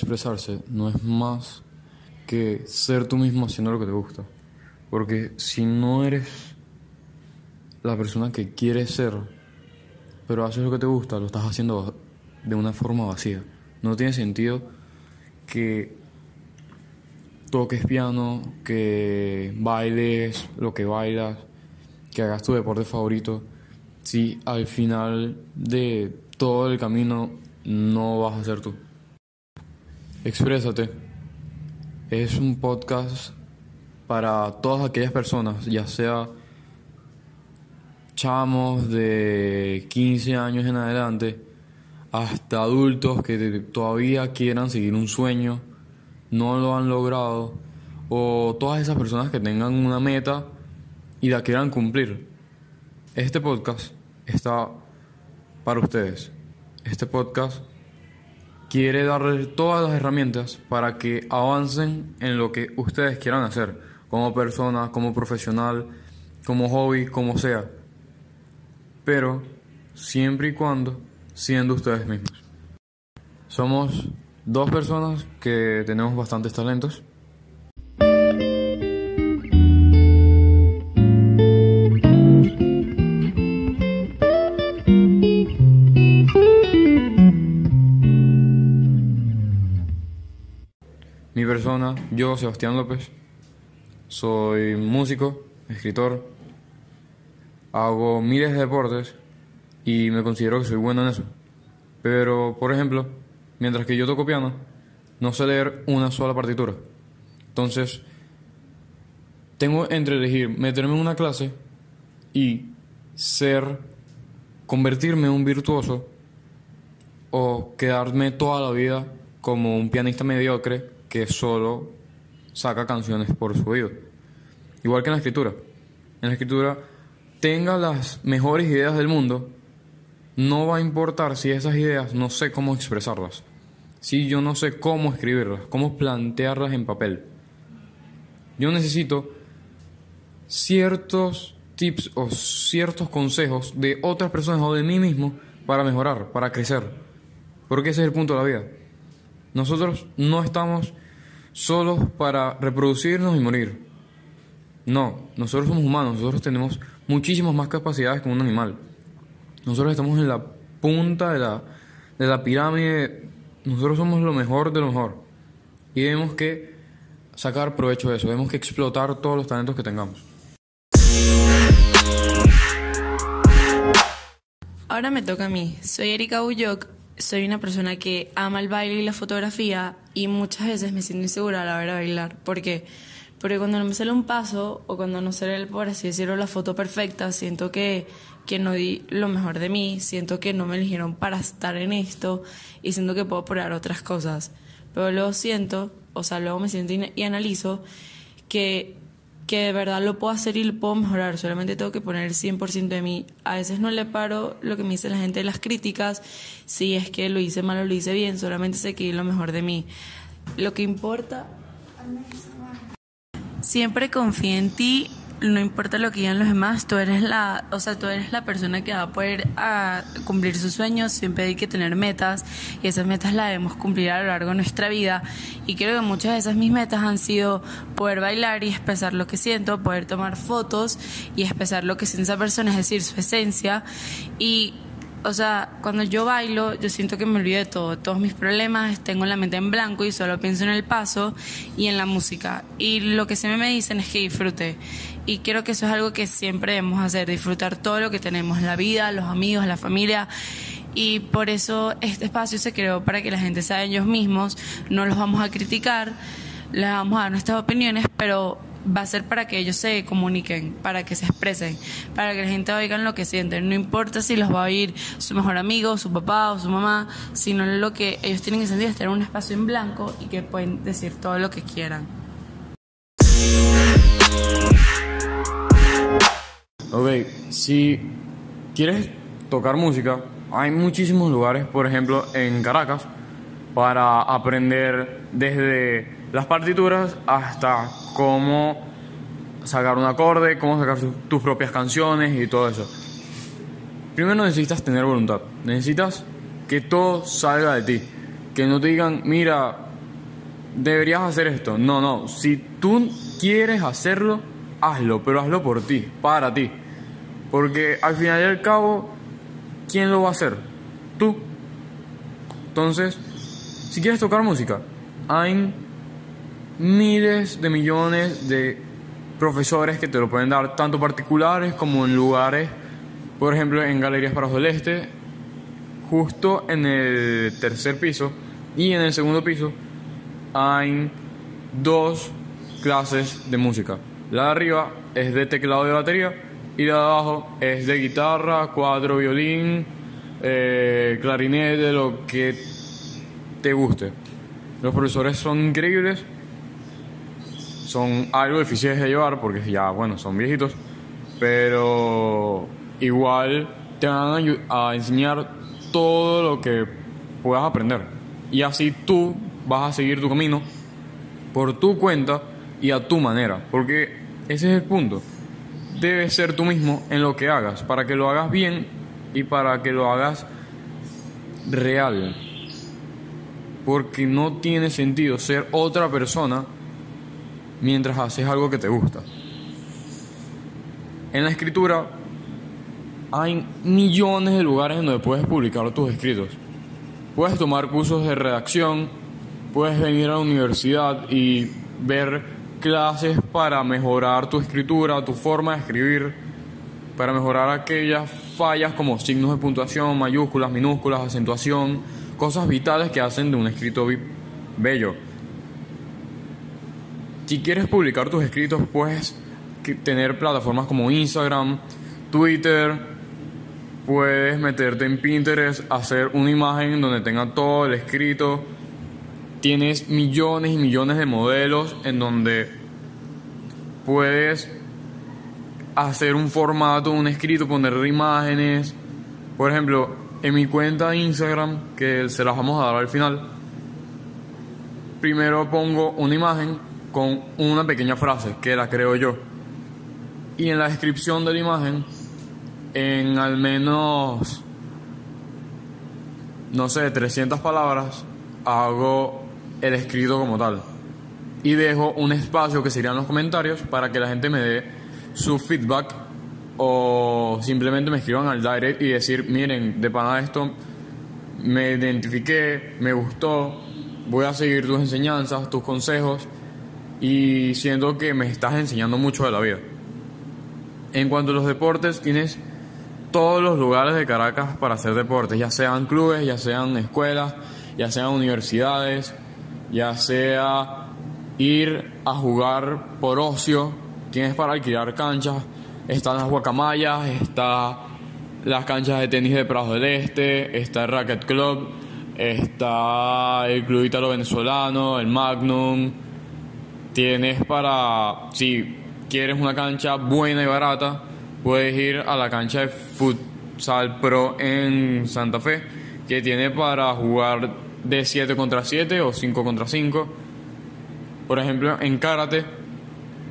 expresarse no es más que ser tú mismo haciendo lo que te gusta. Porque si no eres la persona que quieres ser, pero haces lo que te gusta, lo estás haciendo de una forma vacía. No tiene sentido que toques piano, que bailes lo que bailas, que hagas tu deporte favorito, si al final de todo el camino no vas a ser tú. Exprésate. Es un podcast para todas aquellas personas, ya sea chamos de 15 años en adelante, hasta adultos que todavía quieran seguir un sueño, no lo han logrado, o todas esas personas que tengan una meta y la quieran cumplir. Este podcast está para ustedes. Este podcast quiere darles todas las herramientas para que avancen en lo que ustedes quieran hacer, como persona, como profesional, como hobby, como sea. Pero siempre y cuando siendo ustedes mismos. Somos dos personas que tenemos bastantes talentos persona, yo, Sebastián López, soy músico, escritor, hago miles de deportes y me considero que soy bueno en eso. Pero, por ejemplo, mientras que yo toco piano, no sé leer una sola partitura. Entonces, tengo entre elegir meterme en una clase y ser, convertirme en un virtuoso o quedarme toda la vida como un pianista mediocre que solo saca canciones por su oído. Igual que en la escritura. En la escritura, tenga las mejores ideas del mundo, no va a importar si esas ideas no sé cómo expresarlas. Si yo no sé cómo escribirlas, cómo plantearlas en papel. Yo necesito ciertos tips o ciertos consejos de otras personas o de mí mismo para mejorar, para crecer. Porque ese es el punto de la vida. Nosotros no estamos solos para reproducirnos y morir. No, nosotros somos humanos, nosotros tenemos muchísimas más capacidades que un animal. Nosotros estamos en la punta de la, de la pirámide, nosotros somos lo mejor de lo mejor. Y tenemos que sacar provecho de eso, tenemos que explotar todos los talentos que tengamos. Ahora me toca a mí. Soy Erika Ulloc soy una persona que ama el baile y la fotografía y muchas veces me siento insegura a la hora de bailar. ¿Por qué? Porque cuando no me sale un paso o cuando no sale, por así decirlo, la foto perfecta, siento que, que no di lo mejor de mí, siento que no me eligieron para estar en esto y siento que puedo probar otras cosas. Pero luego siento, o sea, luego me siento y analizo que que de verdad lo puedo hacer y lo puedo mejorar, solamente tengo que poner el 100% de mí. A veces no le paro lo que me dice la gente de las críticas, si es que lo hice mal o lo hice bien, solamente sé que di lo mejor de mí. Lo que importa... Siempre confía en ti no importa lo que digan los demás, tú eres la, o sea, tú eres la persona que va a poder a cumplir sus sueños, siempre hay que tener metas y esas metas las debemos cumplir a lo largo de nuestra vida y creo que muchas de esas mis metas han sido poder bailar y expresar lo que siento, poder tomar fotos y expresar lo que siente esa persona, es decir, su esencia y o sea, cuando yo bailo, yo siento que me olvido de todo, todos mis problemas, tengo la mente en blanco y solo pienso en el paso y en la música. Y lo que siempre me dicen es que disfrute. Y creo que eso es algo que siempre debemos hacer, disfrutar todo lo que tenemos, la vida, los amigos, la familia. Y por eso este espacio se creó para que la gente sea ellos mismos, no los vamos a criticar, les vamos a dar nuestras opiniones, pero va a ser para que ellos se comuniquen, para que se expresen, para que la gente oiga lo que sienten. No importa si los va a oír su mejor amigo, su papá o su mamá, sino lo que ellos tienen que sentir es tener un espacio en blanco y que pueden decir todo lo que quieran. Ok, si quieres tocar música, hay muchísimos lugares, por ejemplo, en Caracas, para aprender desde las partituras hasta cómo sacar un acorde, cómo sacar tus propias canciones y todo eso. Primero necesitas tener voluntad, necesitas que todo salga de ti. Que no te digan, mira, deberías hacer esto. No, no. Si tú quieres hacerlo, hazlo, pero hazlo por ti, para ti. Porque al final y al cabo, ¿quién lo va a hacer? Tú. Entonces, si quieres tocar música, hay miles de millones de profesores que te lo pueden dar, tanto particulares como en lugares, por ejemplo, en Galerías para del Este, justo en el tercer piso y en el segundo piso hay dos clases de música. La de arriba es de teclado de batería y de abajo es de guitarra, cuadro, violín, eh, clarinete, lo que te guste. Los profesores son increíbles, son algo difíciles de llevar porque ya, bueno, son viejitos, pero igual te van a enseñar todo lo que puedas aprender. Y así tú vas a seguir tu camino por tu cuenta y a tu manera. Porque ese es el punto. Debes ser tú mismo en lo que hagas, para que lo hagas bien y para que lo hagas real. Porque no tiene sentido ser otra persona mientras haces algo que te gusta. En la escritura hay millones de lugares en donde puedes publicar tus escritos. Puedes tomar cursos de redacción, puedes venir a la universidad y ver clases para mejorar tu escritura, tu forma de escribir, para mejorar aquellas fallas como signos de puntuación, mayúsculas, minúsculas, acentuación, cosas vitales que hacen de un escrito bello. Si quieres publicar tus escritos, puedes tener plataformas como Instagram, Twitter, puedes meterte en Pinterest, hacer una imagen donde tenga todo el escrito. Tienes millones y millones de modelos en donde puedes hacer un formato, un escrito, poner imágenes. Por ejemplo, en mi cuenta de Instagram, que se las vamos a dar al final, primero pongo una imagen con una pequeña frase que la creo yo. Y en la descripción de la imagen en al menos, no sé, 300 palabras, hago el escrito como tal. Y dejo un espacio que serían los comentarios para que la gente me dé su feedback o simplemente me escriban al direct y decir, miren, de pana esto me identifiqué, me gustó, voy a seguir tus enseñanzas, tus consejos y siento que me estás enseñando mucho de la vida. En cuanto a los deportes, tienes todos los lugares de Caracas para hacer deportes, ya sean clubes, ya sean escuelas, ya sean universidades, ya sea ir a jugar por ocio, tienes para alquilar canchas, están las guacamayas, está las canchas de tenis de Prados del Este, está el Racket Club, está el Club Italo Venezolano, el Magnum, tienes para, si quieres una cancha buena y barata, puedes ir a la cancha de futsal pro en Santa Fe, que tiene para jugar de 7 contra 7 o 5 contra 5. Por ejemplo, en karate,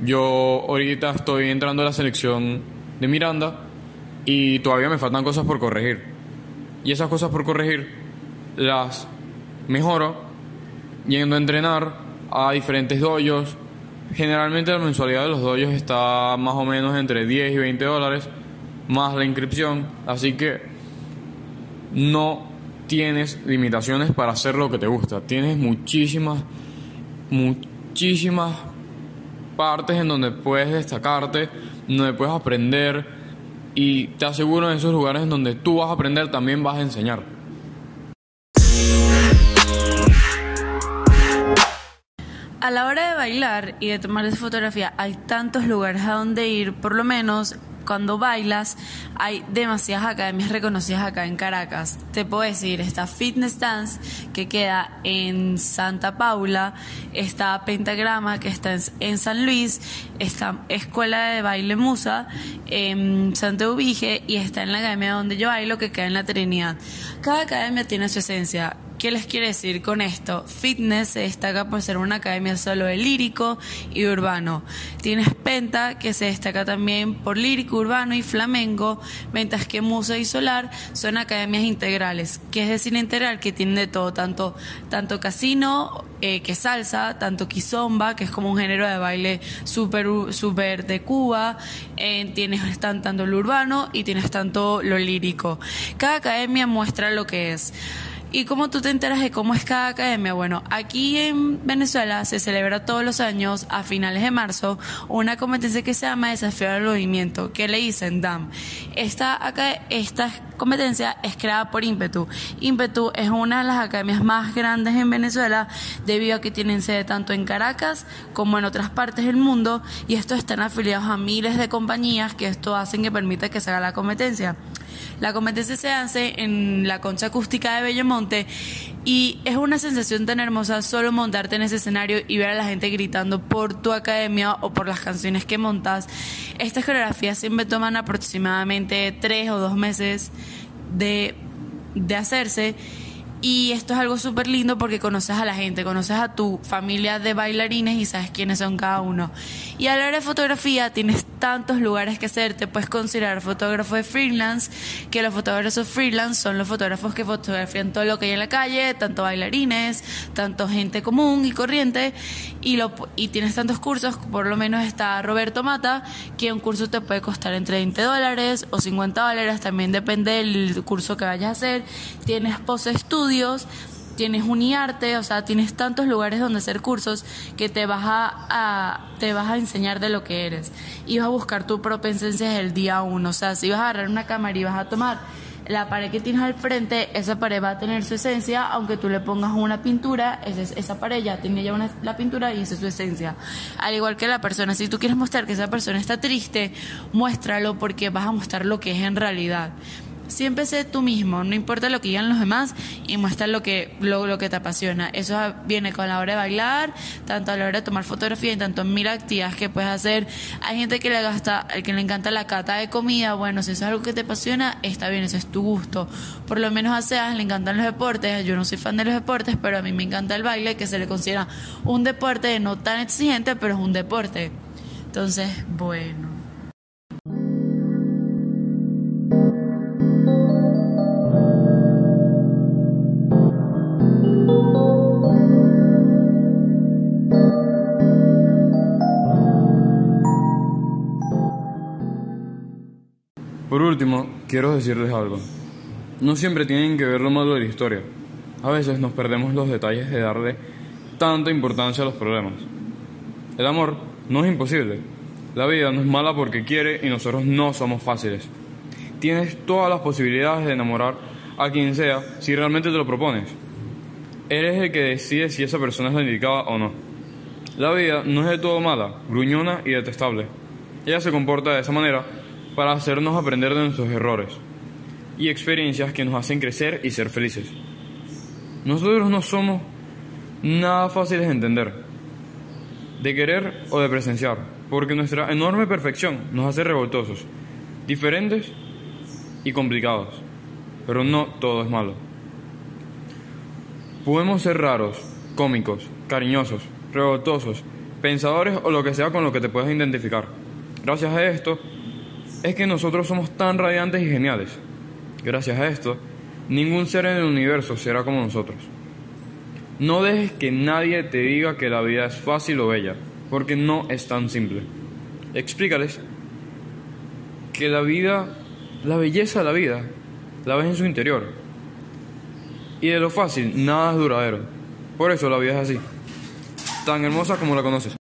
yo ahorita estoy entrando a la selección de Miranda y todavía me faltan cosas por corregir. Y esas cosas por corregir las mejoro yendo a entrenar a diferentes doyos Generalmente la mensualidad de los doyos está más o menos entre 10 y 20 dólares, más la inscripción, así que no tienes limitaciones para hacer lo que te gusta. Tienes muchísimas, muchísimas partes en donde puedes destacarte, donde puedes aprender y te aseguro en esos lugares en donde tú vas a aprender también vas a enseñar. A la hora de bailar y de tomar esa fotografía hay tantos lugares a donde ir, por lo menos cuando bailas hay demasiadas academias reconocidas acá en Caracas. Te puedo decir, está Fitness Dance que queda en Santa Paula, está Pentagrama que está en San Luis, está Escuela de Baile Musa en Santa Ubige y está en la academia donde yo bailo que queda en la Trinidad. Cada academia tiene su esencia ¿Qué les quiere decir con esto? Fitness se destaca por ser una academia solo de lírico y urbano. Tienes Penta, que se destaca también por lírico, urbano y flamenco, mientras que Musa y Solar son academias integrales, que es decir, integral, que tienen de todo, tanto, tanto casino, eh, que salsa, tanto kizomba, que es como un género de baile súper super de Cuba, eh, tienes tanto lo urbano y tienes tanto lo lírico. Cada academia muestra lo que es. ¿Y cómo tú te enteras de cómo es cada academia? Bueno, aquí en Venezuela se celebra todos los años, a finales de marzo, una competencia que se llama Desafío del Movimiento, que le dicen DAM. Esta, esta competencia es creada por Impetu. Impetu es una de las academias más grandes en Venezuela debido a que tienen sede tanto en Caracas como en otras partes del mundo y estos están afiliados a miles de compañías que esto hacen que permita que se haga la competencia. La competencia se hace en la concha acústica de Bellomonte y es una sensación tan hermosa solo montarte en ese escenario y ver a la gente gritando por tu academia o por las canciones que montas. Estas coreografías siempre toman aproximadamente tres o dos meses de, de hacerse y esto es algo súper lindo porque conoces a la gente, conoces a tu familia de bailarines y sabes quiénes son cada uno. Y a la hora de fotografía tienes tantos lugares que hacer, te puedes considerar fotógrafo de freelance, que los fotógrafos freelance son los fotógrafos que fotografían todo lo que hay en la calle, tanto bailarines, tanto gente común y corriente, y, lo, y tienes tantos cursos, por lo menos está Roberto Mata, que un curso te puede costar entre 20 dólares o 50 dólares, también depende del curso que vayas a hacer, tienes post estudios, tienes Uniarte, o sea, tienes tantos lugares donde hacer cursos que te vas a, te vas a enseñar de lo que eres. Y vas a buscar tu propensión desde el día uno, o sea, si vas a agarrar una cámara y vas a tomar la pared que tienes al frente, esa pared va a tener su esencia, aunque tú le pongas una pintura, esa, esa pared ya tiene ya una, la pintura y esa es su esencia. Al igual que la persona, si tú quieres mostrar que esa persona está triste, muéstralo porque vas a mostrar lo que es en realidad. Siempre sé tú mismo, no importa lo que digan los demás y muestra lo que, lo, lo, que te apasiona. Eso viene con la hora de bailar, tanto a la hora de tomar fotografía y tanto en mil actividades que puedes hacer. Hay gente que le gasta, que le encanta la cata de comida, bueno, si eso es algo que te apasiona, está bien, ese es tu gusto. Por lo menos a Seas le encantan los deportes, yo no soy fan de los deportes, pero a mí me encanta el baile, que se le considera un deporte no tan exigente, pero es un deporte. Entonces, bueno. Quiero decirles algo. No siempre tienen que ver lo malo de la historia. A veces nos perdemos los detalles de darle tanta importancia a los problemas. El amor no es imposible. La vida no es mala porque quiere y nosotros no somos fáciles. Tienes todas las posibilidades de enamorar a quien sea si realmente te lo propones. Eres el que decide si esa persona es la indicada o no. La vida no es de todo mala, gruñona y detestable. Ella se comporta de esa manera para hacernos aprender de nuestros errores y experiencias que nos hacen crecer y ser felices. Nosotros no somos nada fáciles de entender, de querer o de presenciar, porque nuestra enorme perfección nos hace revoltosos, diferentes y complicados, pero no todo es malo. Podemos ser raros, cómicos, cariñosos, revoltosos, pensadores o lo que sea con lo que te puedas identificar. Gracias a esto, es que nosotros somos tan radiantes y geniales. Gracias a esto, ningún ser en el universo será como nosotros. No dejes que nadie te diga que la vida es fácil o bella, porque no es tan simple. Explícales que la vida, la belleza de la vida, la ves en su interior. Y de lo fácil, nada es duradero. Por eso la vida es así, tan hermosa como la conoces.